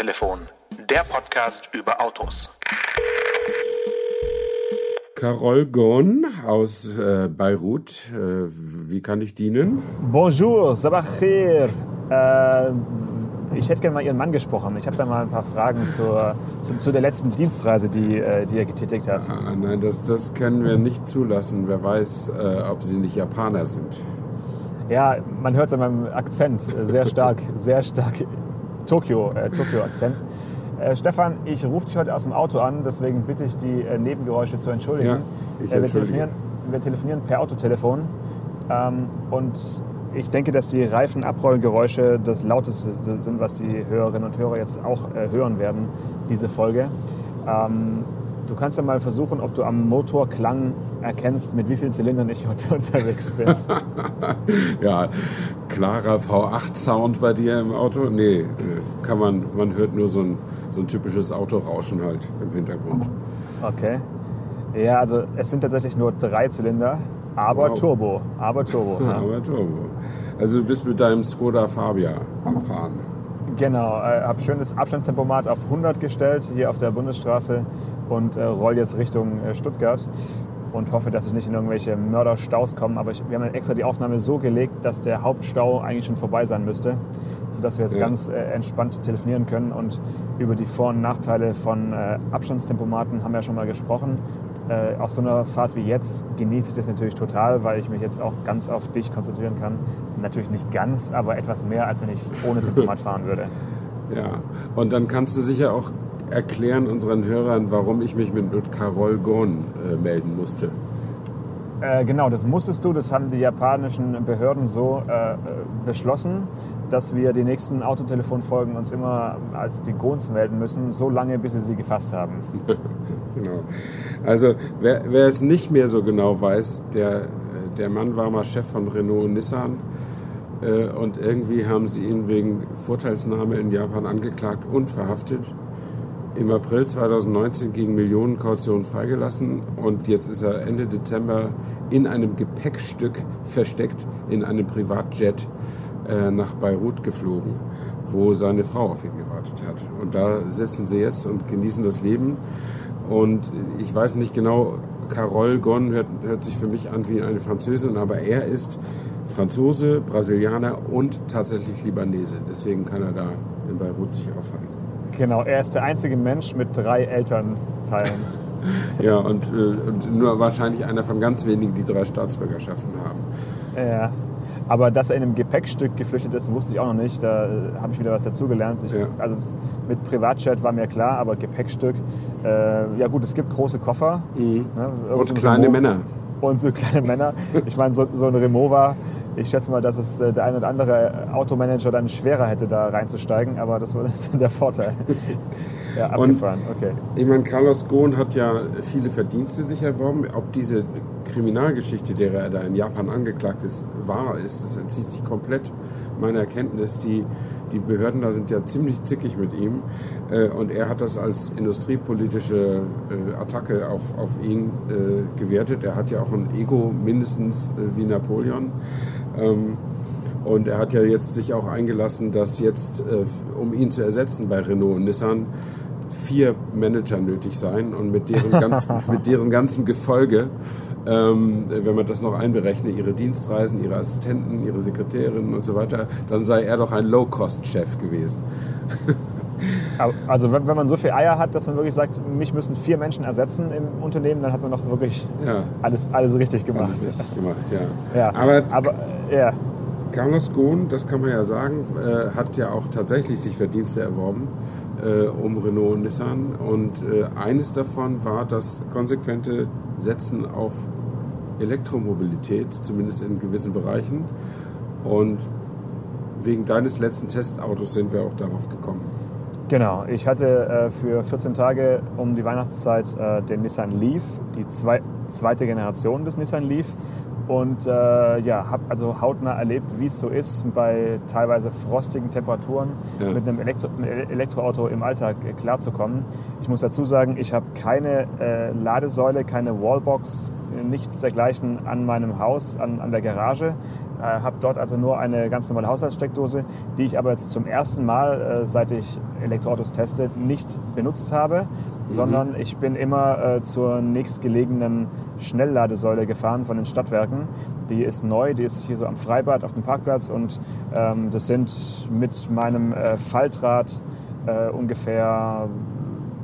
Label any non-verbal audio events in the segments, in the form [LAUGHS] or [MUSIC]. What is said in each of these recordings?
Autotelefon, der Podcast über Autos. Carol Ghosn aus äh, Beirut. Äh, wie kann ich dienen? Bonjour, Sabah khair. Äh, ich hätte gerne mal Ihren Mann gesprochen. Ich habe da mal ein paar Fragen zur, zu, zu der letzten Dienstreise, die, äh, die er getätigt hat. Ah, nein, das, das können wir nicht zulassen. Wer weiß, äh, ob Sie nicht Japaner sind. Ja, man hört es an meinem Akzent sehr stark, sehr stark Tokio, äh, Tokio-Akzent. Äh, Stefan, ich rufe dich heute aus dem Auto an, deswegen bitte ich die äh, Nebengeräusche zu entschuldigen. Ja, ich äh, wir, entschuldige. telefonieren, wir telefonieren per Autotelefon ähm, und ich denke, dass die Reifenabrollgeräusche das lauteste sind, was die Hörerinnen und Hörer jetzt auch äh, hören werden, diese Folge. Ähm, du kannst ja mal versuchen, ob du am Motorklang erkennst, mit wie vielen Zylindern ich heute [LAUGHS] unterwegs bin. [LAUGHS] ja, klarer V8-Sound bei dir im Auto? Nee, äh, kann man, man hört nur so ein, so ein typisches Autorauschen halt im Hintergrund. Okay. Ja, also es sind tatsächlich nur drei Zylinder, aber Wow. Turbo. Aber Turbo. Ja, [LAUGHS] ja. aber Turbo. Also du bist mit deinem Skoda Fabia am Fahren. Genau, äh, habe schönes Abstandstempomat auf 100 gestellt hier auf der Bundesstraße und äh, roll jetzt Richtung äh, Stuttgart und hoffe, dass ich nicht in irgendwelche Mörderstaus komme. Aber ich, wir haben extra die Aufnahme so gelegt, dass der Hauptstau eigentlich schon vorbei sein müsste, sodass wir jetzt Ja. ganz äh, entspannt telefonieren können und über die Vor- und Nachteile von äh, Abstandstempomaten haben wir ja schon mal gesprochen. Äh, auf so einer Fahrt wie jetzt genieße ich das natürlich total, weil ich mich jetzt auch ganz auf dich konzentrieren kann. Natürlich nicht ganz, aber etwas mehr, als wenn ich ohne [LAUGHS] Tempomat fahren würde. Ja, und dann kannst du sicher auch erklären unseren Hörern, warum ich mich mit, mit Carol Ghosn äh, melden musste. Äh, genau, das musstest du. Das haben die japanischen Behörden so äh, beschlossen, dass wir die nächsten Autotelefonfolgen uns immer als die Gons melden müssen, so lange, bis sie sie gefasst haben. [LAUGHS] Genau. Also wer, wer es nicht mehr so genau weiß, der, der Mann war mal Chef von Renault und Nissan äh, und irgendwie haben sie ihn wegen Vorteilsnahme in Japan angeklagt und verhaftet. Im April 2019 gegen Millionenkaution freigelassen und jetzt ist er Ende Dezember in einem Gepäckstück versteckt in einem Privatjet äh, nach Beirut geflogen, wo seine Frau auf ihn gewartet hat. Und da sitzen sie jetzt und genießen das Leben. Und ich weiß nicht genau, Carol Ghosn hört, hört sich für mich an wie eine Französin, aber er ist Franzose, Brasilianer und tatsächlich Libanese. Deswegen kann er da in Beirut sich aufhalten. Genau, er ist der einzige Mensch mit drei Elternteilen. [LAUGHS] Ja, und, äh, und nur wahrscheinlich einer von ganz wenigen, die drei Staatsbürgerschaften haben. ja. Aber dass er in einem Gepäckstück geflüchtet ist, wusste ich auch noch nicht. Da äh, habe ich wieder was dazugelernt. Ja. Also mit Privatjet war mir klar, aber Gepäckstück. Äh, ja gut, es gibt große Koffer. Ne, Irgend so Und ein kleine Männer. und so kleine Männer. Ich meine, so, so ein Remova, ich schätze mal, dass es äh, der ein oder andere Automanager dann schwerer hätte, da reinzusteigen, aber das war [LAUGHS] der Vorteil. [LAUGHS] Ja, abgefahren, okay. Ich meine, Carlos Ghosn hat ja viele Verdienste sich erworben. Ob diese Kriminalgeschichte, der er da in Japan angeklagt ist, wahr ist, das entzieht sich komplett meiner Erkenntnis. Die, die Behörden da sind ja ziemlich zickig mit ihm. Äh, Und er hat das als industriepolitische äh, Attacke auf, auf ihn äh, gewertet. Er hat ja auch ein Ego mindestens äh, wie Napoleon. Ähm, Und er hat ja jetzt sich auch eingelassen, dass jetzt, äh, um ihn zu ersetzen bei Renault und Nissan, vier Manager nötig seien und mit deren, [LAUGHS] ganz, mit deren ganzen Gefolge, ähm, wenn man das noch einberechnet, ihre Dienstreisen, ihre Assistenten, ihre Sekretärinnen und so weiter, dann sei er doch ein Low-Cost-Chef gewesen. [LAUGHS] Also wenn, man so viel Eier hat, dass man wirklich sagt, mich müssen vier Menschen ersetzen im Unternehmen, dann hat man doch wirklich Ja, alles, alles richtig gemacht. alles richtig [LAUGHS] gemacht, ja. Ja, Aber aber ja, Carlos Ghosn, das kann man ja sagen, äh, hat ja auch tatsächlich sich Verdienste erworben äh, um Renault und Nissan. Und äh, eines davon war das konsequente Setzen auf Elektromobilität, zumindest in gewissen Bereichen. Und wegen deines letzten Testautos sind wir auch darauf gekommen. Genau, ich hatte äh, für 14 Tage um die Weihnachtszeit äh, den Nissan Leaf, die zwei, zweite Generation des Nissan Leaf. Und äh, ja, habe also hautnah erlebt, wie es so ist, bei teilweise frostigen Temperaturen Ja. mit einem Elektro Elektroauto im Alltag äh, klarzukommen. Ich muss dazu sagen, ich habe keine äh, Ladesäule, keine Wallbox nichts dergleichen an meinem Haus, an, an der Garage. Äh, habe dort also nur eine ganz normale Haushaltssteckdose, die ich aber jetzt zum ersten Mal, äh, seit ich Elektroautos teste, nicht benutzt habe, mhm. sondern ich bin immer äh, zur nächstgelegenen Schnellladesäule gefahren von den Stadtwerken. Die ist neu, die ist hier so am Freibad auf dem Parkplatz und ähm, das sind mit meinem äh, Faltrad äh, ungefähr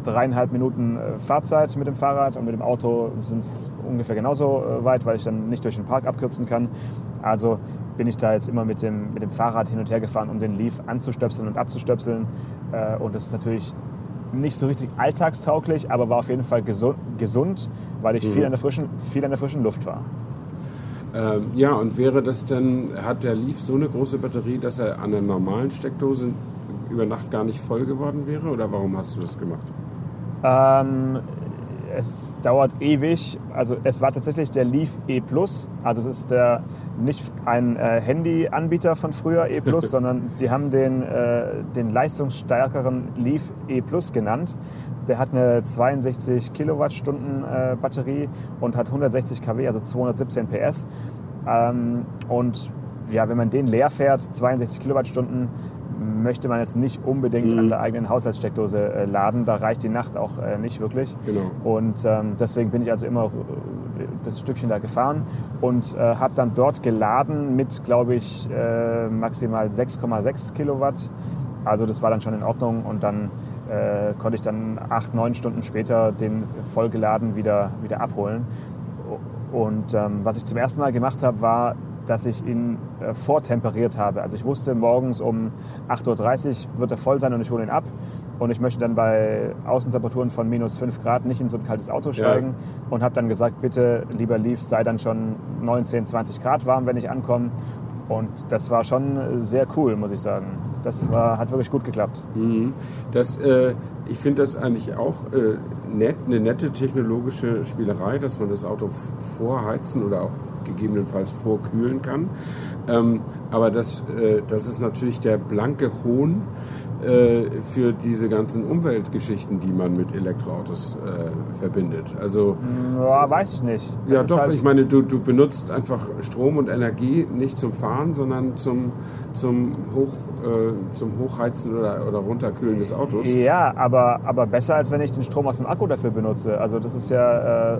dreieinhalb Minuten äh, Fahrzeit mit dem Fahrrad und mit dem Auto sind es ungefähr genauso äh, weit, weil ich dann nicht durch den Park abkürzen kann. Also bin ich da jetzt immer mit dem, mit dem Fahrrad hin und her gefahren, um den Leaf anzustöpseln und abzustöpseln. Äh, und das ist natürlich nicht so richtig alltagstauglich, aber war auf jeden Fall gesund, gesund weil ich mhm. viel, an der frischen, viel an der frischen Luft war. Ähm, ja, und wäre das denn, hat der Leaf so eine große Batterie, dass er an der normalen Steckdose über Nacht gar nicht voll geworden wäre? Oder warum hast du das gemacht? Ähm, es dauert ewig. Also es war tatsächlich der Leaf E Plus. Also es ist der, nicht ein äh, Handy-Anbieter von früher E Plus, [LAUGHS] sondern die haben den, äh, den leistungsstärkeren Leaf E Plus genannt. Der hat eine 62 Kilowattstunden äh, Batterie und hat 160 kW, also 217 PS. Ähm, und ja, wenn man den leer fährt, 62 Kilowattstunden, möchte man jetzt nicht unbedingt mhm. an der eigenen Haushaltssteckdose äh, laden. Da reicht die Nacht auch äh, nicht wirklich. Genau. Und ähm, deswegen bin ich also immer äh, das Stückchen da gefahren und äh, habe dann dort geladen mit, glaube ich, äh, maximal 6,6 Kilowatt. Also das war dann schon in Ordnung und dann äh, konnte ich dann acht, neun Stunden später den vollgeladen wieder, wieder abholen. Und ähm, was ich zum ersten Mal gemacht habe, war dass ich ihn äh, vortemperiert habe. Also ich wusste, morgens um 8.30 Uhr wird er voll sein und ich hole ihn ab. Und ich möchte dann bei Außentemperaturen von minus 5 Grad nicht in so ein kaltes Auto steigen. Ja. Und habe dann gesagt, bitte, lieber Leaf, sei dann schon 19, 20 Grad warm, wenn ich ankomme. Und das war schon sehr cool, muss ich sagen. Das war, hat wirklich gut geklappt. Mhm. Das, äh, ich finde das eigentlich auch äh, nett, eine nette technologische Spielerei, dass man das Auto vorheizen oder auch gegebenenfalls vorkühlen kann. Ähm, aber das, äh, das ist natürlich der blanke Hohn äh, für diese ganzen Umweltgeschichten, die man mit Elektroautos äh, verbindet. Also ja, weiß ich nicht. Das ja, doch. Halt ich meine, du, du benutzt einfach Strom und Energie nicht zum Fahren, sondern zum zum Hoch äh, zum Hochheizen oder, oder Runterkühlen des Autos. Ja, aber aber besser als wenn ich den Strom aus dem Akku dafür benutze. Also das ist ja äh,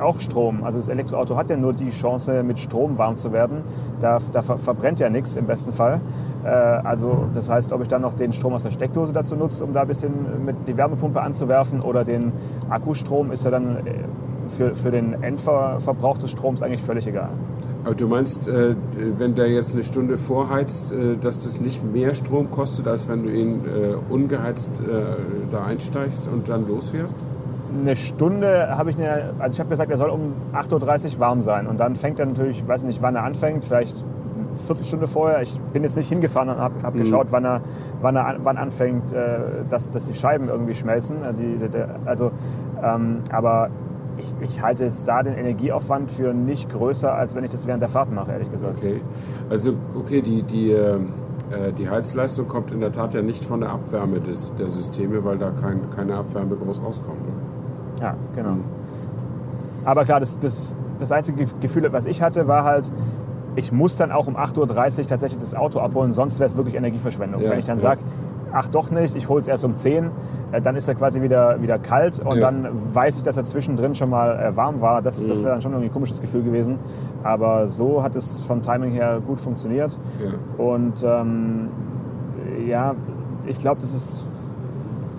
auch Strom. Also das Elektroauto hat ja nur die Chance, mit Strom warm zu werden. Da, da ver verbrennt ja nichts im besten Fall. Äh, also das heißt, ob ich dann noch den Strom aus der Steckdose dazu nutze, um da ein bisschen mit die Wärmepumpe anzuwerfen oder den Akkustrom, ist ja dann äh, für, für den Endverbrauch des Stroms eigentlich völlig egal. Aber du meinst, äh, wenn der jetzt eine Stunde vorheizt, äh, dass das nicht mehr Strom kostet, als wenn du ihn äh, ungeheizt äh, da einsteigst und dann losfährst? eine Stunde habe ich eine, also ich habe gesagt, er soll um 8.30 Uhr warm sein. Und dann fängt er natürlich, ich weiß nicht, wann er anfängt, vielleicht eine Viertelstunde vorher. Ich bin jetzt nicht hingefahren und habe hab mhm. geschaut, wann er, wann er wann anfängt, äh, dass, dass die Scheiben irgendwie schmelzen. Äh, die, die, also, ähm, aber ich, ich, halte jetzt da den Energieaufwand für nicht größer, als wenn ich das während der Fahrt mache, ehrlich gesagt. Okay, also okay, die, die, ähm, äh, die Heizleistung kommt in der Tat ja nicht von der Abwärme des, der Systeme, weil da kein, keine Abwärme groß rauskommt. Ne? Ja, genau. Mhm. Aber klar, das, das, das einzige Gefühl, was ich hatte, war halt, ich muss dann auch um 8.30 Uhr tatsächlich das Auto abholen, sonst wäre es wirklich Energieverschwendung. Ja, Wenn ich dann ja. sage, ach doch nicht, ich hole es erst um 10, äh, dann ist er quasi wieder, wieder kalt und ja. dann weiß ich, dass er zwischendrin schon mal äh, warm war. Das, mhm. das wäre dann schon irgendwie ein komisches Gefühl gewesen. Aber so hat es vom Timing her gut funktioniert. Und ähm, ja, ich glaube, das ist,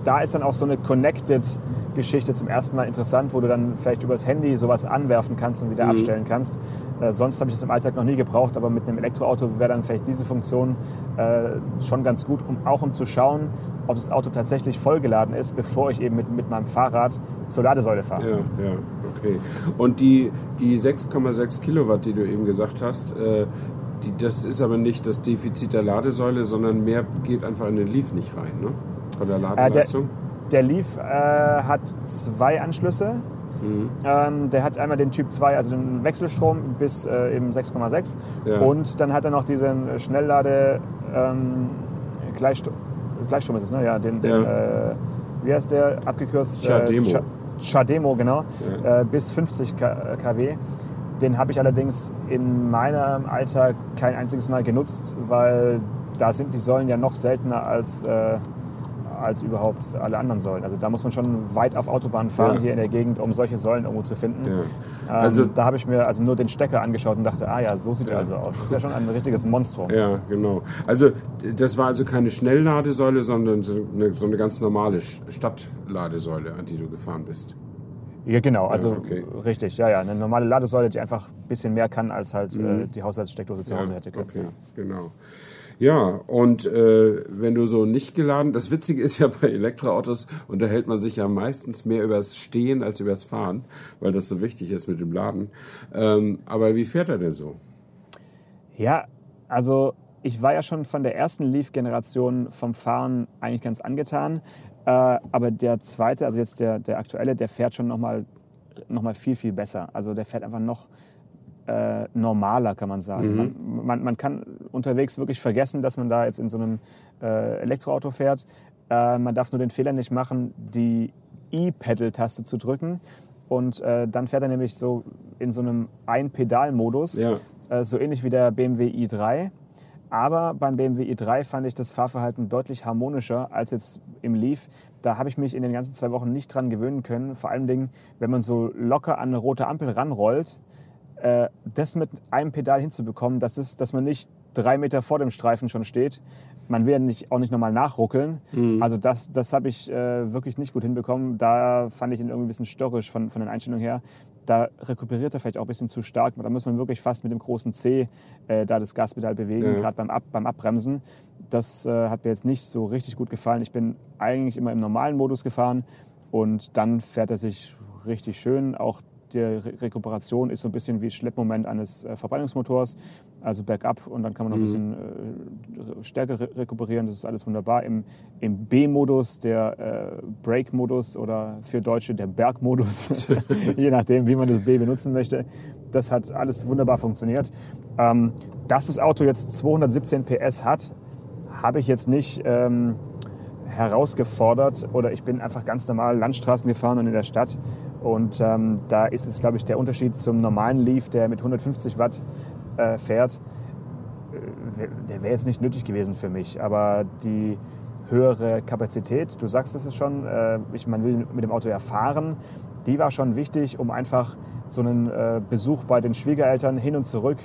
da ist dann auch so eine Connected Geschichte zum ersten Mal interessant, wo du dann vielleicht übers Handy sowas anwerfen kannst und wieder mhm. abstellen kannst. Äh, sonst habe ich das im Alltag noch nie gebraucht, aber mit einem Elektroauto wäre dann vielleicht diese Funktion äh, schon ganz gut, um auch um zu schauen, ob das Auto tatsächlich vollgeladen ist, bevor ich eben mit, mit meinem Fahrrad zur Ladesäule fahre. Ja, ja, okay. Und die, die 6,6 Kilowatt, die du eben gesagt hast, äh, die, das ist aber nicht das Defizit der Ladesäule, sondern mehr geht einfach in den Leaf nicht rein, ne? Von der Ladeleistung? Äh, der, der Leaf äh, hat zwei Anschlüsse. Mhm. Ähm, der hat einmal den Typ 2, also den Wechselstrom bis äh, eben 6,6. Ja. Und dann hat er noch diesen Schnelllade ähm, Gleichstrom, Gleichstrom ist es, ne? Ja, den, den ja. Äh, wie heißt der abgekürzt? Chademo. Äh, Chademo, genau, äh, bis 50 K- kW. Den habe ich allerdings in meinem Alltag kein einziges Mal genutzt, weil da sind die Säulen ja noch seltener als, äh, als überhaupt alle anderen Säulen. Also da muss man schon weit auf Autobahn fahren Ja. hier in der Gegend, um solche Säulen irgendwo zu finden. Ja. Ähm, Also- da habe ich mir also nur den Stecker angeschaut und dachte, ah ja, so sieht er also aus. Das ist ja schon ein richtiges Monstrum. Ja, genau. Also das war also keine Schnellladesäule, sondern so eine, so eine ganz normale Stadtladesäule, an die du gefahren bist. Ja, genau, also okay. richtig, ja, ja. Eine normale Ladesäule, die einfach ein bisschen mehr kann, als halt Mhm. äh, die Haushaltssteckdose zu Hause hätte können. Okay, genau. Ja, und äh, wenn du so nicht geladen, das Witzige ist ja bei Elektroautos unterhält man sich ja meistens mehr übers Stehen als übers Fahren, weil das so wichtig ist mit dem Laden. Ähm, aber wie fährt er denn so? Ja, also ich war ja schon von der ersten Leaf-Generation vom Fahren eigentlich ganz angetan. Äh, aber der zweite, also jetzt der, der aktuelle, der fährt schon nochmal noch mal viel, viel besser. Also der fährt einfach noch äh, normaler, kann man sagen. Man, man, man kann unterwegs wirklich vergessen, dass man da jetzt in so einem äh, Elektroauto fährt. Äh, man darf nur den Fehler nicht machen, die E-Pedal-Taste zu drücken. Und äh, dann fährt er nämlich so in so einem Ein-Pedal-Modus, Ja. äh, so ähnlich wie der BMW i3. Aber beim BMW i3 fand ich das Fahrverhalten deutlich harmonischer als jetzt im Leaf. Da habe ich mich in den ganzen zwei Wochen nicht dran gewöhnen können. Vor allen Dingen, wenn man so locker an eine rote Ampel ranrollt, äh, das mit einem Pedal hinzubekommen, das ist, dass man nicht drei Meter vor dem Streifen schon steht. Man will ja nicht, auch nicht nochmal nachruckeln. Also das, das habe ich äh, wirklich nicht gut hinbekommen. Da fand ich ihn irgendwie ein bisschen störrisch von, von den Einstellungen her. Da rekuperiert er vielleicht auch ein bisschen zu stark. Da muss man wirklich fast mit dem großen C äh, da das Gaspedal bewegen, Ja. gerade beim, Ab, beim Abbremsen. Das äh, hat mir jetzt nicht so richtig gut gefallen. Ich bin eigentlich immer im normalen Modus gefahren und dann fährt er sich richtig schön. Auch die Re Rekuperation ist so ein bisschen wie Schleppmoment eines äh, Verbrennungsmotors, also bergab und dann kann man noch ein bisschen äh, stärker re rekuperieren. Das ist alles wunderbar. Im, im B-Modus, der äh, Brake-Modus oder für Deutsche der Bergmodus, [LAUGHS] [LAUGHS] je nachdem, wie man das B benutzen möchte. Das hat alles wunderbar funktioniert. Ähm, dass das Auto jetzt 217 PS hat, habe ich jetzt nicht ähm, herausgefordert oder ich bin einfach ganz normal Landstraßen gefahren und in der Stadt. Und ähm, da ist es, glaube ich, der Unterschied zum normalen Leaf, der mit 150 Watt äh, fährt. Äh, Der wäre jetzt nicht nötig gewesen für mich, aber die höhere Kapazität, du sagst es schon, äh, ich, man will mit dem Auto ja fahren, die war schon wichtig, um einfach so einen äh, Besuch bei den Schwiegereltern hin und zurück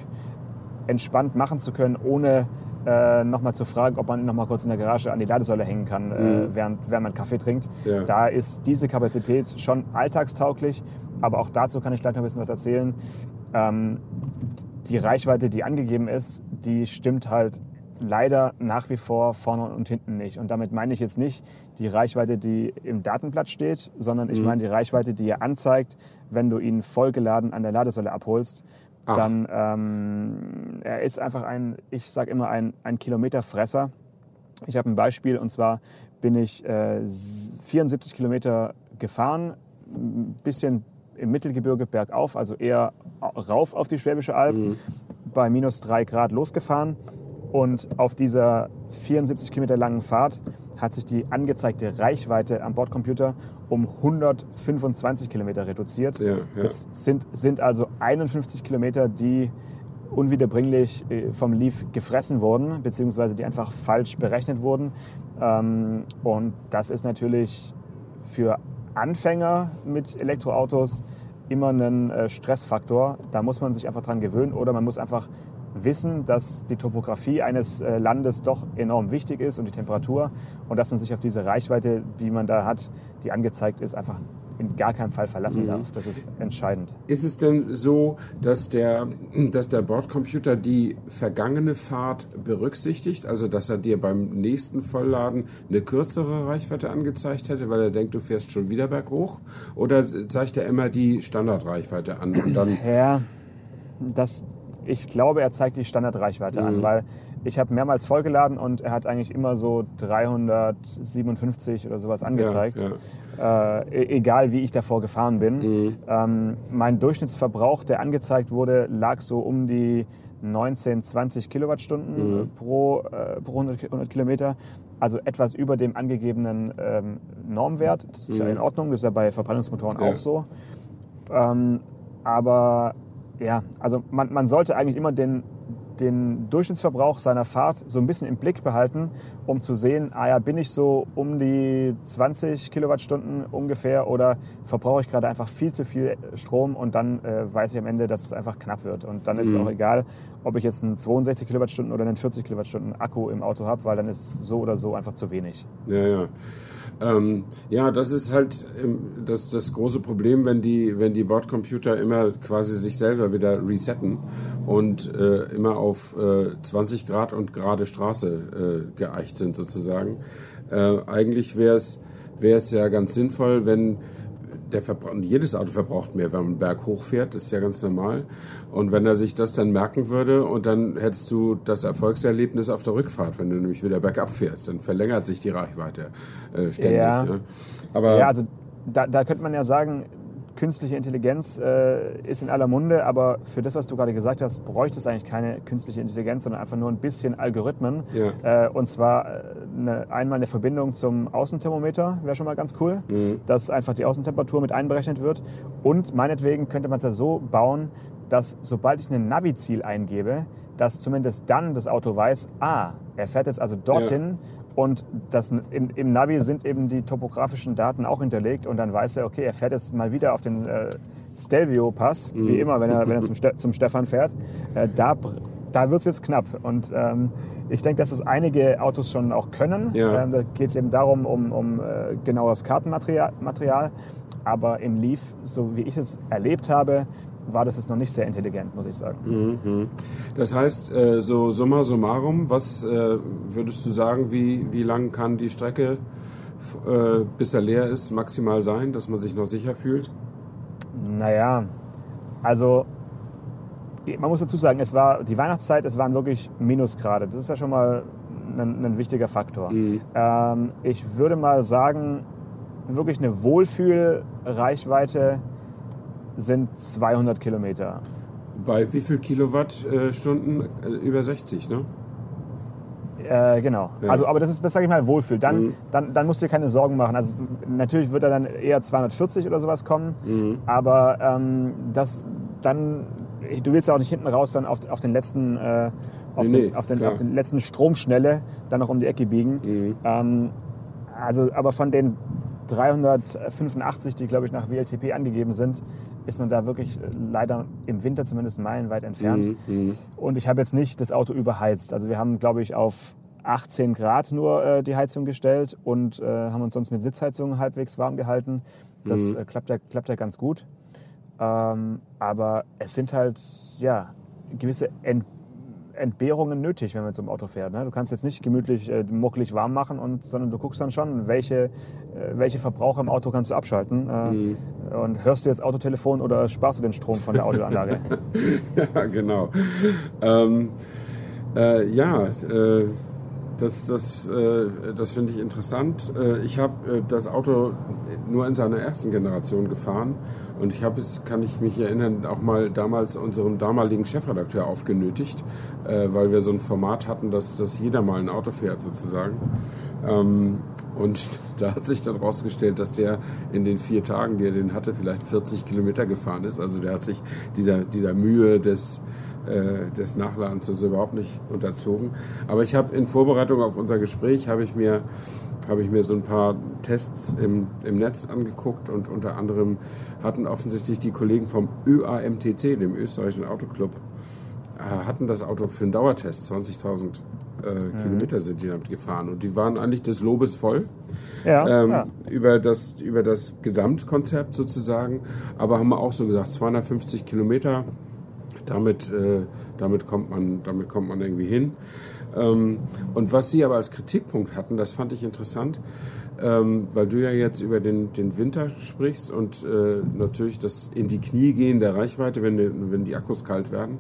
entspannt machen zu können, ohne äh, nochmal zu fragen, ob man nochmal kurz in der Garage an die Ladesäule hängen kann, äh, während, während man Kaffee trinkt. Ja. Da ist diese Kapazität schon alltagstauglich, aber auch dazu kann ich gleich noch ein bisschen was erzählen. Ähm, die Reichweite, die angegeben ist, die stimmt halt leider nach wie vor vorne und hinten nicht. Und damit meine ich jetzt nicht die Reichweite, die im Datenblatt steht, sondern ich meine die Reichweite, die er anzeigt, wenn du ihn vollgeladen an der Ladesäule abholst. Ach. Dann ähm, er ist einfach ein, ich sage immer ein, ein Kilometerfresser. Ich habe ein Beispiel und zwar bin ich äh, 74 Kilometer gefahren, ein bisschen im Mittelgebirge bergauf, also eher rauf auf die Schwäbische Alb, bei minus drei Grad losgefahren. Und auf dieser 74 Kilometer langen Fahrt hat sich die angezeigte Reichweite am Bordcomputer um 125 Kilometer reduziert. Ja, ja. Das sind, sind also 51 Kilometer, die unwiederbringlich äh, vom Leaf gefressen wurden, beziehungsweise die einfach falsch berechnet wurden. Ähm, Und das ist natürlich für Anfänger mit Elektroautos immer ein äh, Stressfaktor. Da muss man sich einfach dran gewöhnen oder man muss einfach wissen, dass die Topografie eines äh, Landes doch enorm wichtig ist und die Temperatur und dass man sich auf diese Reichweite, die man da hat, die angezeigt ist, einfach in gar keinem Fall verlassen darf. Das ist entscheidend. Ist es denn so, dass der, dass der Bordcomputer die vergangene Fahrt berücksichtigt? Also, dass er dir beim nächsten Vollladen eine kürzere Reichweite angezeigt hätte, weil er denkt, du fährst schon wieder berghoch? Oder zeigt er immer die Standardreichweite an und dann. Ja, das, ich glaube, er zeigt die Standardreichweite an, weil ich habe mehrmals vollgeladen und er hat eigentlich immer so 357 oder sowas angezeigt. ja. äh, e- egal wie ich davor gefahren bin. Mhm. Ähm, mein Durchschnittsverbrauch, der angezeigt wurde, lag so um die 19, 20 Kilowattstunden Mhm. pro, äh, pro 100, Ki- 100 Kilometer. Also etwas über dem angegebenen ähm, Normwert. Das ist ja Mhm. in Ordnung, das ist ja bei Verbrennungsmotoren Ja. auch so. Ähm, aber ja, also man, man sollte eigentlich immer den, den Durchschnittsverbrauch seiner Fahrt so ein bisschen im Blick behalten, um zu sehen, ah ja, bin ich so um die 20 Kilowattstunden ungefähr oder verbrauche ich gerade einfach viel zu viel Strom und dann äh, weiß ich am Ende, dass es einfach knapp wird. Und dann ist es Mhm. auch egal, ob ich jetzt einen 62 Kilowattstunden oder einen 40 Kilowattstunden Akku im Auto habe, weil dann ist es so oder so einfach zu wenig. Ja, ja. Ähm, ja, das ist halt ähm, das, das große Problem, wenn die, wenn die Bordcomputer immer quasi sich selber wieder resetten und äh, immer auf äh, 20 Grad und gerade Straße äh, geeicht sind sozusagen. Äh, eigentlich wäre es wäre es ja ganz sinnvoll, wenn der jedes Auto verbraucht mehr, wenn man Berg hochfährt, das ist ja ganz normal. Und wenn er sich das dann merken würde und dann hättest du das Erfolgserlebnis auf der Rückfahrt, wenn du nämlich wieder bergab fährst, dann verlängert sich die Reichweite äh, ständig. Ja. Ne? Aber Ja, also da, da könnte man ja sagen, künstliche Intelligenz äh, ist in aller Munde, aber für das, was du gerade gesagt hast, bräuchte es eigentlich keine künstliche Intelligenz, sondern einfach nur ein bisschen Algorithmen. Ja. Äh, und zwar äh, eine, einmal eine Verbindung zum Außenthermometer, wäre schon mal ganz cool, Mhm. dass einfach die Außentemperatur mit einberechnet wird. Und meinetwegen könnte man es ja so bauen, dass sobald ich ein Navi-Ziel eingebe, dass zumindest dann das Auto weiß, ah, er fährt jetzt also dorthin und das, im, im Navi sind eben die topografischen Daten auch hinterlegt und dann weiß er, okay, er fährt jetzt mal wieder auf den äh, Stelvio-Pass, Mhm. wie immer, wenn er, wenn er zum, [LAUGHS] Ste zum Stefan fährt. Äh, da da wird es jetzt knapp. Und ähm, ich denke, dass es einige Autos schon auch können. Ja. Ähm, da geht es eben darum, um, um äh, genaues Kartenmaterial. Material. Aber im Leaf, so wie ich es erlebt habe, war das jetzt noch nicht sehr intelligent, muss ich sagen. Mhm. Das heißt, äh, so summa summarum, was äh, würdest du sagen, wie, wie lang kann die Strecke, äh, bis er leer ist, maximal sein, dass man sich noch sicher fühlt? Naja, also man muss dazu sagen, es war die Weihnachtszeit, es waren wirklich Minusgrade. Das ist ja schon mal ein, ein wichtiger Faktor. Mhm. Ähm, ich würde mal sagen, wirklich eine Wohlfühlreichweite sind 200 Kilometer. Bei wie viel Kilowattstunden? Äh, über 60, ne? Äh, genau. Ja. Also, aber das ist, das sage ich mal, Wohlfühl. Dann, Mhm. dann, dann musst du dir keine Sorgen machen. Also, natürlich wird er dann eher 240 oder sowas kommen, Mhm. aber ähm, das dann, du willst ja auch nicht hinten raus dann auf, auf den letzten, äh, auf, Nee, den, nee, auf, den, klar. auf den letzten Stromschnelle dann noch um die Ecke biegen. Mhm. Ähm, also, aber von den 385, die glaube ich nach WLTP angegeben sind, ist man da wirklich äh, leider im Winter zumindest meilenweit entfernt. Mhm. Mhm. Und ich habe jetzt nicht das Auto überheizt. Also wir haben, glaube ich, auf 18 Grad nur äh, die Heizung gestellt und äh, haben uns sonst mit Sitzheizung halbwegs warm gehalten. Das Mhm. äh, klappt, ja, klappt ja ganz gut. Ähm, aber es sind halt ja, gewisse Ent Entbehrungen nötig, wenn man zum Auto fährt. Ne? Du kannst jetzt nicht gemütlich äh, muckelig warm machen, und, sondern du guckst dann schon, welche, äh, welche Verbraucher im Auto kannst du abschalten. Äh, Mhm. Und hörst du jetzt Autotelefon oder sparst du den Strom von der Audioanlage? [LAUGHS] Ja, genau. Ähm, äh, ja, äh, das, das, äh, das finde ich interessant. Ich habe das Auto nur in seiner ersten Generation gefahren und ich habe es, kann ich mich erinnern, auch mal damals unserem damaligen Chefredakteur aufgenötigt, äh, weil wir so ein Format hatten, dass, dass jeder mal ein Auto fährt sozusagen. Ähm, und [LAUGHS] da hat sich dann rausgestellt, dass der in den vier Tagen, die er den hatte, vielleicht 40 Kilometer gefahren ist. Also der hat sich dieser, dieser Mühe des, äh, des Nachladens also überhaupt nicht unterzogen. Aber ich habe in Vorbereitung auf unser Gespräch, habe ich mir habe ich mir so ein paar Tests im, im Netz angeguckt und unter anderem hatten offensichtlich die Kollegen vom ÖAMTC, dem österreichischen Autoclub, äh, hatten das Auto für einen Dauertest, 20.000 äh, Kilometer sind die damit gefahren und die waren eigentlich des Lobes voll ja, ähm, ja. über, das, über das Gesamtkonzept sozusagen, aber haben wir auch so gesagt, 250 Kilometer, damit, äh, damit, kommt man, damit kommt man irgendwie hin. Ähm, und was sie aber als Kritikpunkt hatten, das fand ich interessant, ähm, weil du ja jetzt über den, den Winter sprichst und äh, natürlich das in die Knie gehen der Reichweite, wenn die, wenn die Akkus kalt werden.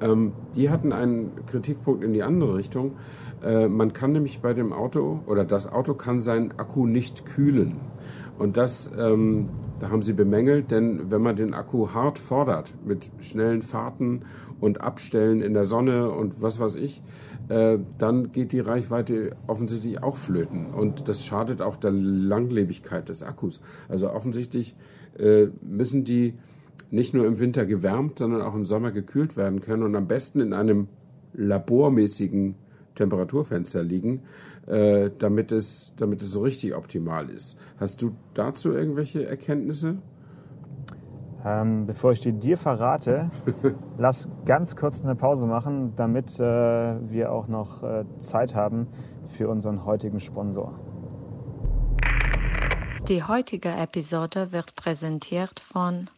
Ähm, die hatten einen Kritikpunkt in die andere Richtung. Äh, man kann nämlich bei dem Auto oder das Auto kann seinen Akku nicht kühlen. Und das, ähm, da haben sie bemängelt, denn wenn man den Akku hart fordert mit schnellen Fahrten und Abstellen in der Sonne und was weiß ich, äh, dann geht die Reichweite offensichtlich auch flöten. Und das schadet auch der Langlebigkeit des Akkus. Also offensichtlich äh, müssen die nicht nur im Winter gewärmt, sondern auch im Sommer gekühlt werden können und am besten in einem labormäßigen Temperaturfenster liegen, äh, damit, es, damit es so richtig optimal ist. Hast du dazu irgendwelche Erkenntnisse? Ähm, bevor ich die dir verrate, [LAUGHS] lass ganz kurz eine Pause machen, damit äh, wir auch noch äh, Zeit haben für unseren heutigen Sponsor. Die heutige Episode wird präsentiert von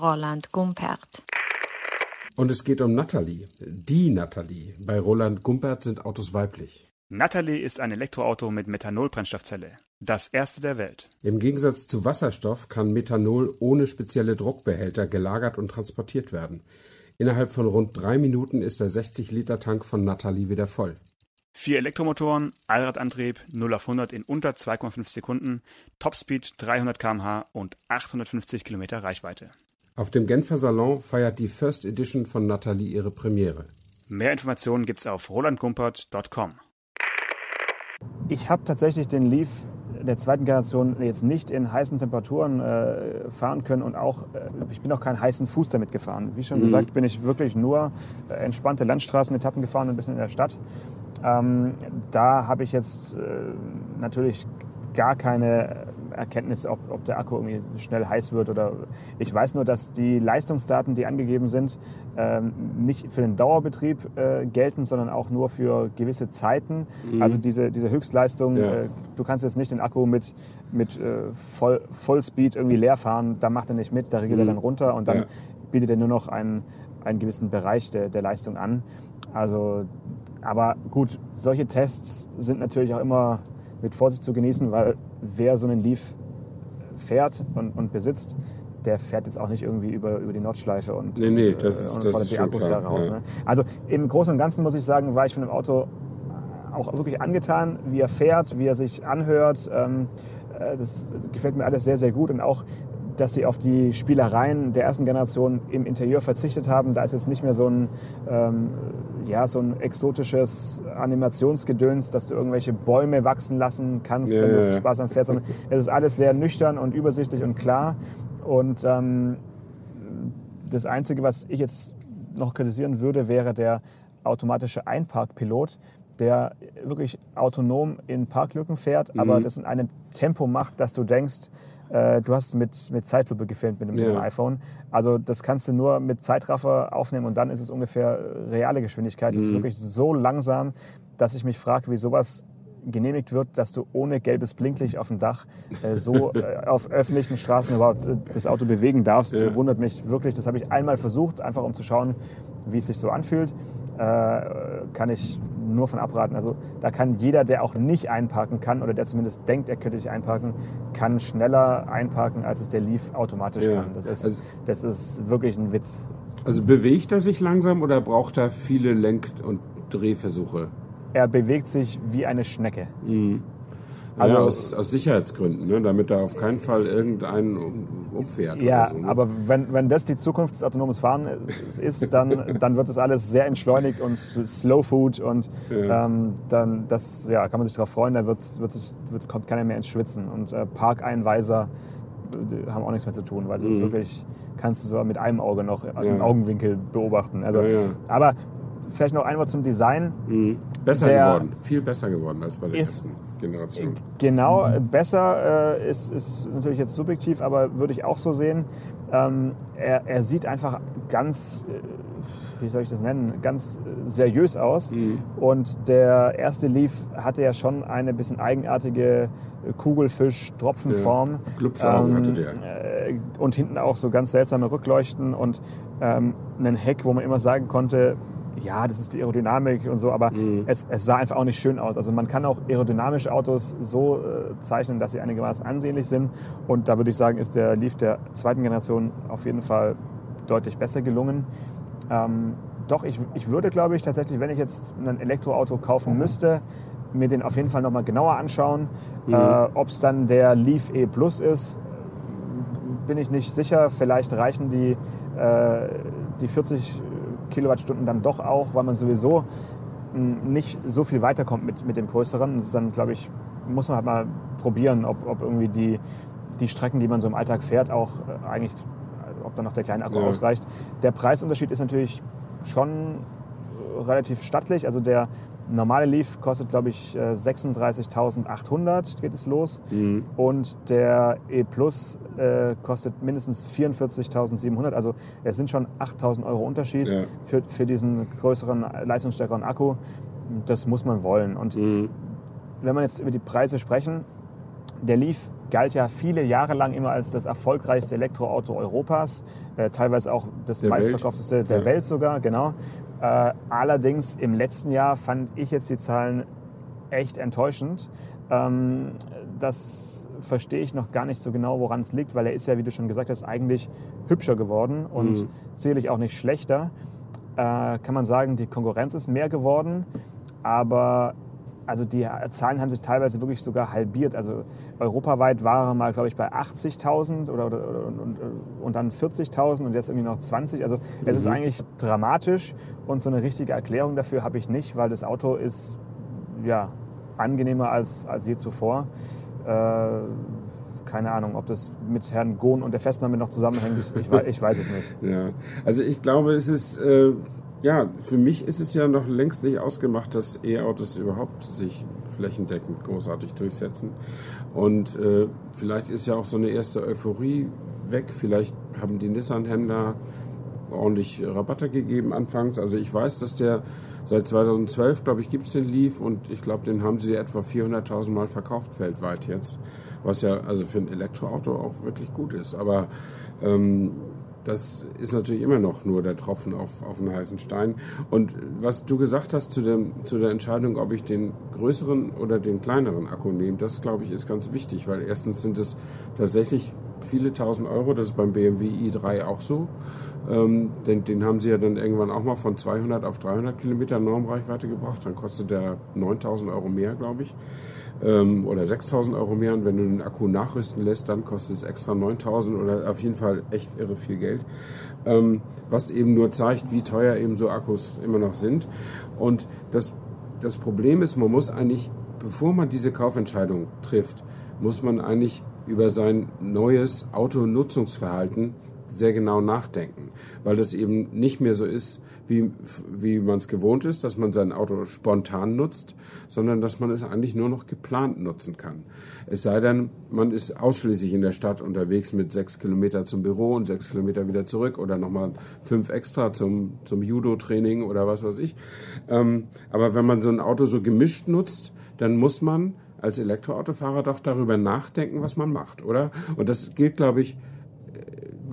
Roland Gumpert. Und es geht um Natalie, die Natalie. Bei Roland Gumpert sind Autos weiblich. Natalie ist ein Elektroauto mit Methanolbrennstoffzelle. Das erste der Welt. Im Gegensatz zu Wasserstoff kann Methanol ohne spezielle Druckbehälter gelagert und transportiert werden. Innerhalb von rund drei Minuten ist der 60-Liter-Tank von Natalie wieder voll. Vier Elektromotoren, Allradantrieb, 0 auf 100 in unter 2,5 Sekunden, Topspeed 300 km/h und 850 Kilometer Reichweite. Auf dem Genfer Salon feiert die First Edition von Natalie ihre Premiere. Mehr Informationen gibt's auf rolandgumpert.com. Ich habe tatsächlich den Leaf der zweiten Generation jetzt nicht in heißen Temperaturen äh, fahren können und auch, äh, ich bin auch keinen heißen Fuß damit gefahren. Wie schon mhm. gesagt, bin ich wirklich nur äh, entspannte Landstraßenetappen gefahren, ein bisschen in der Stadt. Ähm, da habe ich jetzt äh, natürlich gar keine Erkenntnis, ob, ob der Akku irgendwie schnell heiß wird oder ich weiß nur, dass die Leistungsdaten, die angegeben sind, ähm, nicht für den Dauerbetrieb äh, gelten, sondern auch nur für gewisse Zeiten. Mhm. Also diese, diese Höchstleistung, ja. äh, du kannst jetzt nicht den Akku mit, mit äh, Voll, Vollspeed irgendwie leer fahren, da macht er nicht mit, da regelt mhm. er dann runter und dann ja. bietet er nur noch einen, einen gewissen Bereich der, der Leistung an. Also, aber gut, solche Tests sind natürlich auch immer mit Vorsicht zu genießen, weil wer so einen Leaf fährt und, und besitzt, der fährt jetzt auch nicht irgendwie über, über die Nordschleife und, nee, nee, das ist, und das fordert die Akkus heraus. Ja. Ne? Also im Großen und Ganzen muss ich sagen, war ich von dem Auto auch wirklich angetan, wie er fährt, wie er sich anhört. Ähm, äh, das gefällt mir alles sehr, sehr gut und auch dass sie auf die Spielereien der ersten Generation im Interieur verzichtet haben. Da ist jetzt nicht mehr so ein, ähm, ja, so ein exotisches Animationsgedöns, dass du irgendwelche Bäume wachsen lassen kannst, ja, wenn du. Spaß am fährst. Es ist alles sehr nüchtern und übersichtlich und klar. Und ähm, das Einzige, was ich jetzt noch kritisieren würde, wäre der automatische Einparkpilot, der wirklich autonom in Parklücken fährt, mhm. aber das in einem Tempo macht, dass du denkst, äh, du hast es mit, mit Zeitlupe gefilmt mit dem, ja. iPhone. Also das kannst du nur mit Zeitraffer aufnehmen und dann ist es ungefähr reale Geschwindigkeit. Es mhm. ist wirklich so langsam, dass ich mich frage, wie sowas genehmigt wird, dass du ohne gelbes Blinklicht auf dem Dach äh, so [LAUGHS] äh, auf öffentlichen Straßen überhaupt äh, das Auto bewegen darfst. Ja. Das wundert mich wirklich. Das habe ich einmal versucht, einfach um zu schauen, wie es sich so anfühlt. Äh, kann ich nur von abraten. Also da kann jeder, der auch nicht einparken kann oder der zumindest denkt, er könnte nicht einparken, kann schneller einparken, als es der Leaf automatisch ja. kann. Das ist, also, das ist wirklich ein Witz. Also bewegt er sich langsam oder braucht er viele Lenk- und Drehversuche? Er bewegt sich wie eine Schnecke. Mhm. Also ja, aus, aus Sicherheitsgründen, ne? damit da auf keinen Fall irgendeinen umfährt. Ja, so, ne? aber wenn, wenn das die Zukunft des autonomen Fahren ist, dann, [LAUGHS] dann wird das alles sehr entschleunigt und Slow Food und ja. ähm, dann das, ja, kann man sich darauf freuen, dann wird, wird wird, kommt keiner mehr ins Schwitzen. Und äh, Parkeinweiser haben auch nichts mehr zu tun, weil das mhm. wirklich kannst du so mit einem Auge noch ja. im Augenwinkel beobachten. Also, aber vielleicht noch ein Wort zum Design. Mhm. Besser geworden, viel besser geworden als bei der ersten Generation. Genau, besser äh, ist, ist natürlich jetzt subjektiv, aber würde ich auch so sehen. Ähm, er, er sieht einfach ganz, äh, wie soll ich das nennen, ganz seriös aus. Mhm. Und der erste Leaf hatte ja schon eine bisschen eigenartige Kugelfisch-Tropfenform. Ja, ähm, hatte der. Äh, und hinten auch so ganz seltsame Rückleuchten und ähm, einen Heck, wo man immer sagen konnte, ja, das ist die Aerodynamik und so, aber mhm. es, es, sah einfach auch nicht schön aus. Also man kann auch aerodynamische Autos so äh, zeichnen, dass sie einigermaßen ansehnlich sind. Und da würde ich sagen, ist der Leaf der zweiten Generation auf jeden Fall deutlich besser gelungen. Ähm, doch, ich, ich würde, glaube ich, tatsächlich, wenn ich jetzt ein Elektroauto kaufen müsste, mir den auf jeden Fall nochmal genauer anschauen. Mhm. Äh, Ob es dann der Leaf E Plus ist, bin ich nicht sicher. Vielleicht reichen die, äh, die 40 Kilowattstunden dann doch auch, weil man sowieso mh, nicht so viel weiterkommt mit, mit dem größeren. Das ist dann, glaube ich, muss man halt mal probieren, ob, ob irgendwie die, die Strecken, die man so im Alltag fährt, auch äh, eigentlich, ob dann noch der kleine Akku Ja. ausreicht. Der Preisunterschied ist natürlich schon äh, relativ stattlich. Also der normale Leaf kostet, glaube ich, äh, 36.800 geht es los. Mhm. Und der E Plus äh, kostet mindestens 44.700. Also es sind schon 8.000 Euro Unterschied Ja. für, für diesen größeren, leistungsstärkeren Akku. Das muss man wollen. Und Mhm. wenn wir jetzt über die Preise sprechen, der Leaf galt ja viele Jahre lang immer als das erfolgreichste Elektroauto Europas, äh, teilweise auch das Der meistverkaufteste der Ja. Welt sogar, genau. Äh, allerdings im letzten Jahr fand ich jetzt die Zahlen echt enttäuschend. Ähm, das verstehe ich noch gar nicht so genau, woran es liegt, weil er ist ja, wie du schon gesagt hast, eigentlich hübscher geworden und Mhm. sicherlich auch nicht schlechter. Äh, kann man sagen, die Konkurrenz ist mehr geworden, aber also die Zahlen haben sich teilweise wirklich sogar halbiert. Also europaweit war er mal, glaube ich, bei 80.000 oder, oder, und, und dann 40.000 und jetzt irgendwie noch 20. Also es ist Mhm. eigentlich dramatisch und so eine richtige Erklärung dafür habe ich nicht, weil das Auto ist ja angenehmer als, als je zuvor. Äh, keine Ahnung, ob das mit Herrn Gohn und der Festnahme noch zusammenhängt. Ich, ich weiß es nicht. [LAUGHS] Ja, also ich glaube, es ist, äh, ja, für mich ist es ja noch längst nicht ausgemacht, dass E-Autos überhaupt sich flächendeckend großartig durchsetzen. Und äh, vielleicht ist ja auch so eine erste Euphorie weg. Vielleicht haben die Nissan-Händler ordentlich Rabatte gegeben anfangs. Also ich weiß, dass der seit 2012, glaube ich, gibt es den Leaf und ich glaube, den haben sie etwa 400.000 Mal verkauft weltweit jetzt. Was ja also für ein Elektroauto auch wirklich gut ist. Aber ähm, das ist natürlich immer noch nur der Tropfen auf, auf einen heißen Stein. Und was du gesagt hast zu, dem, zu der Entscheidung, ob ich den größeren oder den kleineren Akku nehme, das glaube ich ist ganz wichtig, weil erstens sind es tatsächlich viele tausend Euro, das ist beim BMW i3 auch so. Ähm, den, den haben sie ja dann irgendwann auch mal von 200 auf 300 Kilometer Normreichweite gebracht. Dann kostet der 9000 Euro mehr, glaube ich. Ähm, oder 6000 Euro mehr. Und wenn du den Akku nachrüsten lässt, dann kostet es extra 9000 oder auf jeden Fall echt irre viel Geld. Ähm, was eben nur zeigt, wie teuer eben so Akkus immer noch sind. Und das, das Problem ist, man muss eigentlich, bevor man diese Kaufentscheidung trifft, muss man eigentlich über sein neues Autonutzungsverhalten sehr genau nachdenken, weil das eben nicht mehr so ist, wie, wie man es gewohnt ist, dass man sein Auto spontan nutzt, sondern dass man es eigentlich nur noch geplant nutzen kann. Es sei denn, man ist ausschließlich in der Stadt unterwegs mit sechs Kilometer zum Büro und sechs Kilometer wieder zurück oder nochmal fünf extra zum, zum Judo-Training oder was weiß ich. Ähm, aber wenn man so ein Auto so gemischt nutzt, dann muss man als Elektroautofahrer doch darüber nachdenken, was man macht, oder? Und das gilt, glaube ich,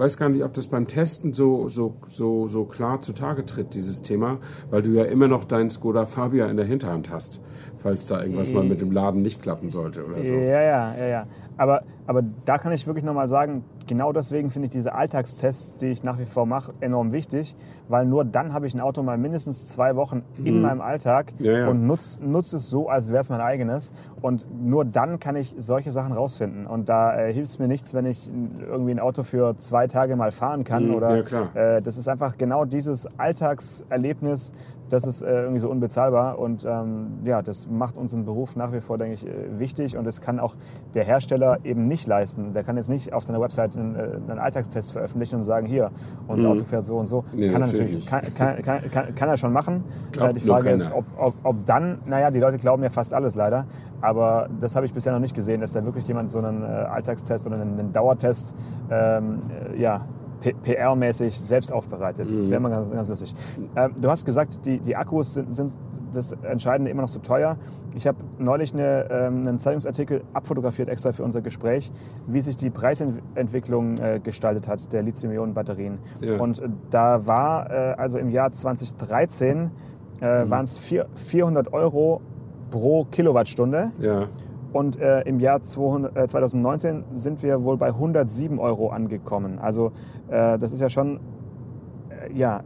weiß gar nicht, ob das beim Testen so, so, so, so klar zutage tritt, dieses Thema, weil du ja immer noch deinen Skoda Fabia in der Hinterhand hast, falls da irgendwas mal mit dem Laden nicht klappen sollte oder so. Ja, ja, ja, ja. Aber, aber da kann ich wirklich nochmal sagen, genau deswegen finde ich diese Alltagstests, die ich nach wie vor mache, enorm wichtig, weil nur dann habe ich ein Auto mal mindestens zwei Wochen in meinem Alltag Mhm. Ja, ja. und nutze nutz es so, als wäre es mein eigenes. Und nur dann kann ich solche Sachen rausfinden. Und da äh, hilft es mir nichts, wenn ich irgendwie ein Auto für zwei Tage mal fahren kann. Mhm, oder ja, klar. Äh, das ist einfach genau dieses Alltagserlebnis, das ist äh, irgendwie so unbezahlbar. Und ähm, ja, das macht unseren Beruf nach wie vor, denke ich, äh, wichtig. Und das kann auch der Hersteller eben nicht leisten. Der kann jetzt nicht auf seiner Website einen, äh, einen Alltagstest veröffentlichen und sagen, hier, unser Mhm. Auto fährt so und so. Nee, kann er natürlich kann, kann, kann, kann, er schon machen. Glaubt Äh, die Frage ist, ob, ob, ob dann, naja, die Leute glauben ja fast alles leider. Aber das habe ich bisher noch nicht gesehen, dass da wirklich jemand so einen äh, Alltagstest oder einen, Dauertest ähm, äh, ja, PR-mäßig selbst aufbereitet. Das wäre mal ganz, ganz lustig. Ähm, du hast gesagt, die, die Akkus sind, sind das Entscheidende immer noch so teuer. Ich habe neulich eine, ähm, einen Zeitungsartikel abfotografiert extra für unser Gespräch, wie sich die Preisentwicklung äh, gestaltet hat der Lithium-Ionen-Batterien. Ja. Und äh, da war äh, also im Jahr 2013 äh, waren es 400 Euro pro Kilowattstunde. Ja, Und äh, im Jahr 200, äh, 2019 sind wir wohl bei 107 Euro angekommen. Also äh, das ist ja schon äh, ja,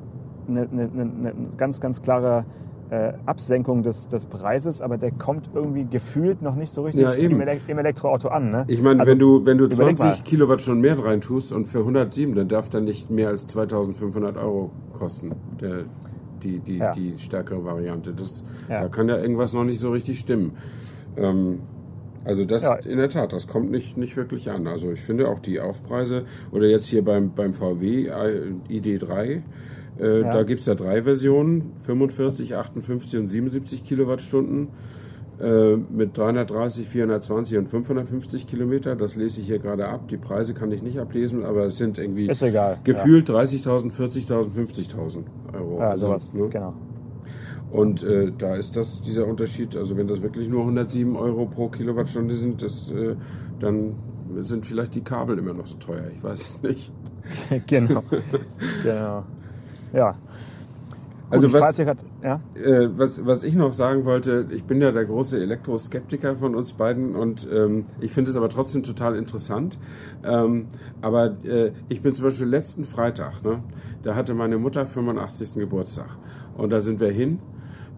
eine, eine, eine ganz, ganz klare äh, Absenkung des, des Preises, aber der kommt irgendwie gefühlt noch nicht so richtig Ja, im, Ele im Elektroauto an. Ne? Ich meine, Also, wenn du, wenn du überleg 20 mal. Kilowattstunden mehr reintust und für 107, dann darf der nicht mehr als 2500 Euro kosten, der, die, die, Ja. die stärkere Variante. Das, Ja. Da kann ja irgendwas noch nicht so richtig stimmen. Ähm, also das Ja. in der Tat, das kommt nicht, nicht wirklich an. Also ich finde auch die Aufpreise, oder jetzt hier beim, beim VW äh, ID3, äh, Ja. da gibt es ja drei Versionen, 45, 58 und 77 Kilowattstunden äh, mit 330, 420 und 550 Kilometer. Das lese ich hier gerade ab. Die Preise kann ich nicht ablesen, aber es sind irgendwie gefühlt 30.000, 40.000, 50.000 Euro. Ja, Also, sowas. ne? Genau. Und äh, da ist das dieser Unterschied. Also wenn das wirklich nur 107 Euro pro Kilowattstunde sind, das, äh, dann sind vielleicht die Kabel immer noch so teuer. Ich weiß es nicht. [LAUGHS] genau. genau. Ja. Gut, Also was- grad, ja? Äh, was, was ich noch sagen wollte, ich bin ja der große Elektroskeptiker von uns beiden und ähm, ich finde es aber trotzdem total interessant. Ähm, aber äh, ich bin zum Beispiel letzten Freitag, ne, da hatte meine Mutter 85. Geburtstag und da sind wir hin.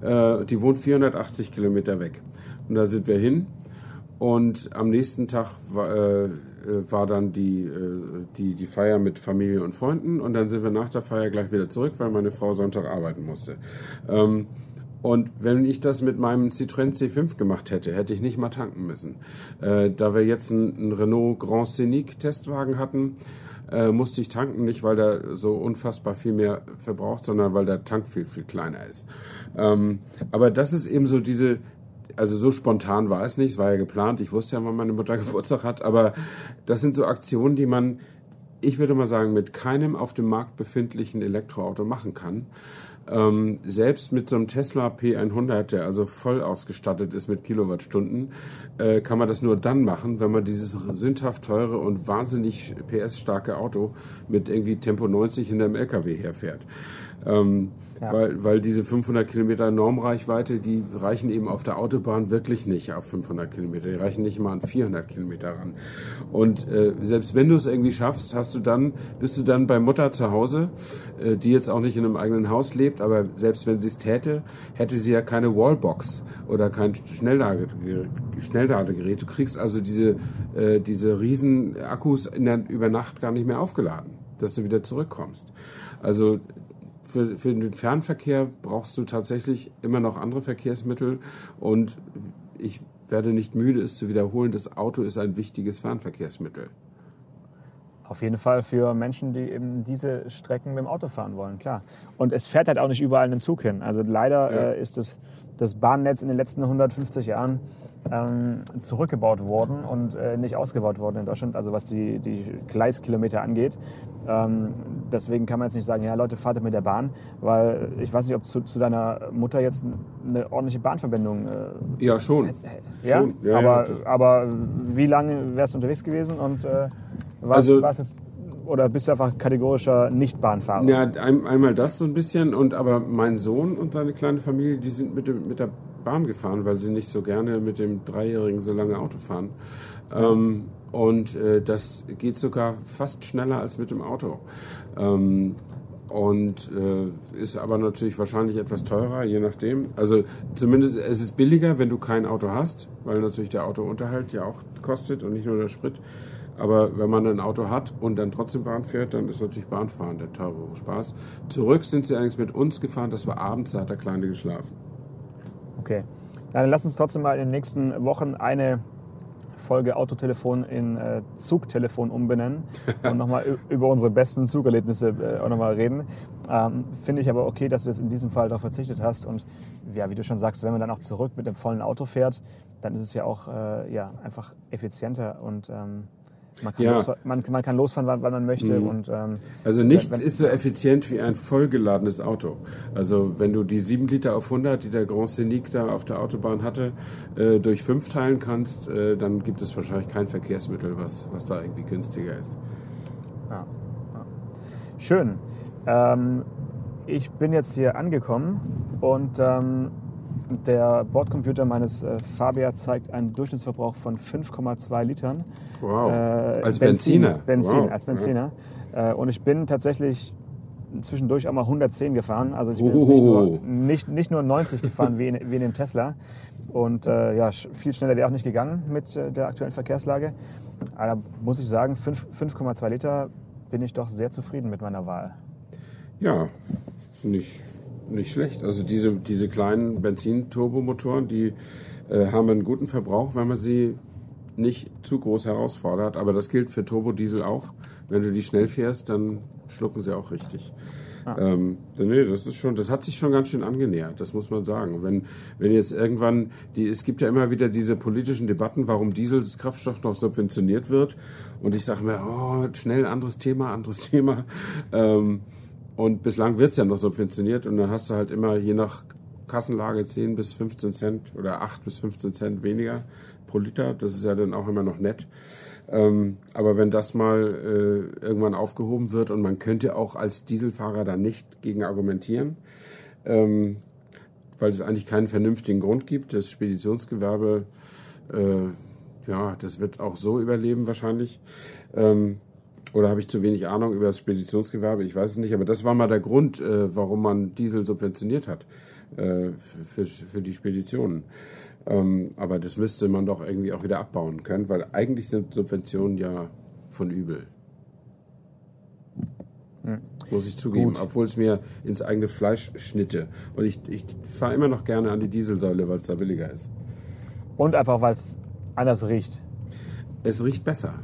Äh, die wohnt 480 Kilometer weg und da sind wir hin und am nächsten Tag war, äh, äh, war dann die, äh, die, die Feier mit Familie und Freunden und dann sind wir nach der Feier gleich wieder zurück, weil meine Frau Sonntag arbeiten musste. Ähm, und wenn ich das mit meinem Citroën C5 gemacht hätte, hätte ich nicht mal tanken müssen. Äh, da wir jetzt einen, einen Renault Grand Scenic Testwagen hatten, äh, musste ich tanken, nicht weil der so unfassbar viel mehr verbraucht, sondern weil der Tank viel, viel kleiner ist. Ähm, aber das ist eben so diese, also so spontan war es nicht, es war ja geplant, ich wusste ja, wann meine Mutter [LAUGHS] Geburtstag hat, aber das sind so Aktionen, die man, ich würde mal sagen, mit keinem auf dem Markt befindlichen Elektroauto machen kann. Ähm, selbst mit so einem Tesla P100, der also voll ausgestattet ist mit Kilowattstunden, äh, kann man das nur dann machen, wenn man dieses sündhaft teure und wahnsinnig PS-starke Auto mit irgendwie Tempo 90 hinterm LKW herfährt. Ähm, Ja. weil, weil diese 500 Kilometer Normreichweite, die reichen eben auf der Autobahn wirklich nicht auf 500 Kilometer. Die reichen nicht mal an 400 Kilometer ran. Und äh, selbst wenn du es irgendwie schaffst, hast du dann, bist du dann bei Mutter zu Hause, äh, die jetzt auch nicht in einem eigenen Haus lebt, aber selbst wenn sie es täte, hätte sie ja keine Wallbox oder kein Schnellladegerät. Du kriegst also diese, äh, diese riesen Akkus in der, über Nacht gar nicht mehr aufgeladen, dass du wieder zurückkommst. Also für, für den Fernverkehr brauchst du tatsächlich immer noch andere Verkehrsmittel und ich werde nicht müde, es zu wiederholen, das Auto ist ein wichtiges Fernverkehrsmittel. Auf jeden Fall für Menschen, die eben diese Strecken mit dem Auto fahren wollen, klar. Und es fährt halt auch nicht überall ein Zug hin. Also leider Ja. äh, ist das, das Bahnnetz in den letzten 150 Jahren ähm, zurückgebaut worden und äh, nicht ausgebaut worden in Deutschland, also was die, die Gleiskilometer angeht. Ähm, deswegen kann man jetzt nicht sagen, ja Leute, fahrt mit der Bahn, weil ich weiß nicht, ob zu, zu deiner Mutter jetzt eine ordentliche Bahnverbindung äh, Ja, schon. ja, Schon, ja, aber, ja, aber wie lange wärst du unterwegs gewesen und äh, was, Also- was ist, oder bist du einfach kategorischer Nicht-Bahnfahrer? Ja, ein, einmal das so ein bisschen und aber mein Sohn und seine kleine Familie, die sind mit, dem, mit der Bahn gefahren, weil sie nicht so gerne mit dem Dreijährigen so lange Auto fahren. Ähm, und äh, das geht sogar fast schneller als mit dem Auto. Ähm, und äh, ist aber natürlich wahrscheinlich etwas teurer, je nachdem. Also zumindest es ist billiger, wenn du kein Auto hast, weil natürlich der Autounterhalt ja auch kostet und nicht nur der Sprit. Aber wenn man ein Auto hat und dann trotzdem Bahn fährt, dann ist natürlich Bahnfahren der teurere Spaß. Zurück sind sie allerdings mit uns gefahren, das war abends, da hat der Kleine geschlafen. Okay. Dann lass uns trotzdem mal in den nächsten Wochen eine Folge Autotelefon in äh, Zugtelefon umbenennen [LAUGHS] und nochmal über unsere besten Zugerlebnisse äh, auch nochmal reden. Ähm, Finde ich aber okay, dass du jetzt in diesem Fall darauf verzichtet hast. Und ja, wie du schon sagst, wenn man dann auch zurück mit dem vollen Auto fährt, dann ist es ja auch äh, ja, einfach effizienter und ähm, man, kann Ja. losfahren, man, man kann losfahren, wann, wann man möchte. Mhm. Und, ähm, Also nichts wenn- ist so effizient wie ein vollgeladenes Auto. Also wenn du die 7 Liter auf 100, die der Grand Scenic da auf der Autobahn hatte, äh, durch 5 teilen kannst, äh, dann gibt es wahrscheinlich kein Verkehrsmittel, was, was da irgendwie günstiger ist. Ja, ja. Schön. Ähm, ich bin jetzt hier angekommen und ähm, der Bordcomputer meines äh, Fabia zeigt einen Durchschnittsverbrauch von 5,2 Litern. Wow. Äh, Als Benzin, Benziner. Benzin, Wow. als Benziner. Äh, und ich bin tatsächlich zwischendurch auch mal 110 gefahren. Also ich bin Oh. jetzt nicht nur, nicht, nicht nur 90 gefahren wie in, wie in dem Tesla. Und äh, ja, viel schneller wäre auch nicht gegangen mit äh, der aktuellen Verkehrslage. Aber muss ich sagen, fünf- 5,2 Liter bin ich doch sehr zufrieden mit meiner Wahl. Ja, nicht, nicht schlecht. Also diese, diese kleinen Benzin-Turbomotoren, die äh, haben einen guten Verbrauch, wenn man sie nicht zu groß herausfordert. Aber das gilt für Turbodiesel auch. Wenn du die schnell fährst, dann schlucken sie auch richtig. Ähm, nee, das ist schon, das hat sich schon ganz schön angenähert, das muss man sagen. Wenn, wenn jetzt irgendwann, die, es gibt ja immer wieder diese politischen Debatten, warum Dieselkraftstoff noch subventioniert wird. Und ich sage mir, oh, schnell anderes Thema, anderes [LAUGHS] Thema. Ähm, und bislang wird's ja noch subventioniert und dann hast du halt immer je nach Kassenlage 10 bis 15 Cent oder 8 bis 15 Cent weniger pro Liter. Das ist ja dann auch immer noch nett. Ähm, aber wenn das mal äh, irgendwann aufgehoben wird und man könnte auch als Dieselfahrer da nicht gegen argumentieren, ähm, weil es eigentlich keinen vernünftigen Grund gibt. Das Speditionsgewerbe, äh, ja, das wird auch so überleben wahrscheinlich. Ähm, oder habe ich zu wenig Ahnung über das Speditionsgewerbe? Ich weiß es nicht, aber das war mal der Grund, äh, warum man Diesel subventioniert hat äh, für, für die Speditionen. Ähm, aber das müsste man doch irgendwie auch wieder abbauen können, weil eigentlich sind Subventionen ja von übel. Muss ich zugeben, Gut. obwohl es mir ins eigene Fleisch schnitte. Und ich, ich fahre immer noch gerne an die Dieselsäule, weil es da billiger ist. Und einfach, weil es anders riecht. Es riecht besser,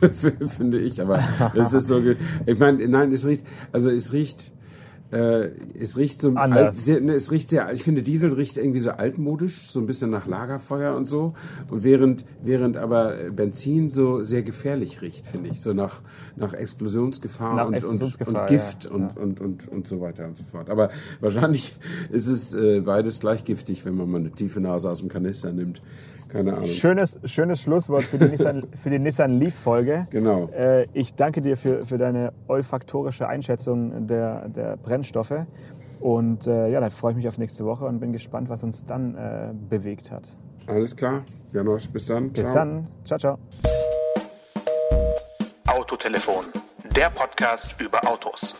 [LAUGHS] finde ich. Aber es ist so. Ich meine, nein, es riecht. Also es riecht. Äh, es riecht so alt, sehr, ne, es riecht sehr. Ich finde Diesel riecht irgendwie so altmodisch, so ein bisschen nach Lagerfeuer und so. Und während während aber Benzin so sehr gefährlich riecht, finde ich, so nach nach Explosionsgefahr, Nach und, Explosionsgefahr, und, und Gift ja, und, Und, und und so weiter und so fort. Aber wahrscheinlich ist es äh, beides gleich giftig, wenn man mal eine tiefe Nase aus dem Kanister nimmt. Keine Ahnung. Schönes, schönes Schlusswort für die Nissan, für die Nissan Leaf-Folge. Genau. Äh, ich danke dir für, für deine olfaktorische Einschätzung der, der Brennstoffe. Und äh, ja, dann freue ich mich auf nächste Woche und bin gespannt, was uns dann äh, bewegt hat. Alles klar. Janosch, bis dann. Bis Ciao. dann. Ciao, ciao. Autotelefon, der Podcast über Autos.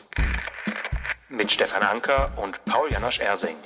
Mit Stefan Anker und Paul Janosch Ersing.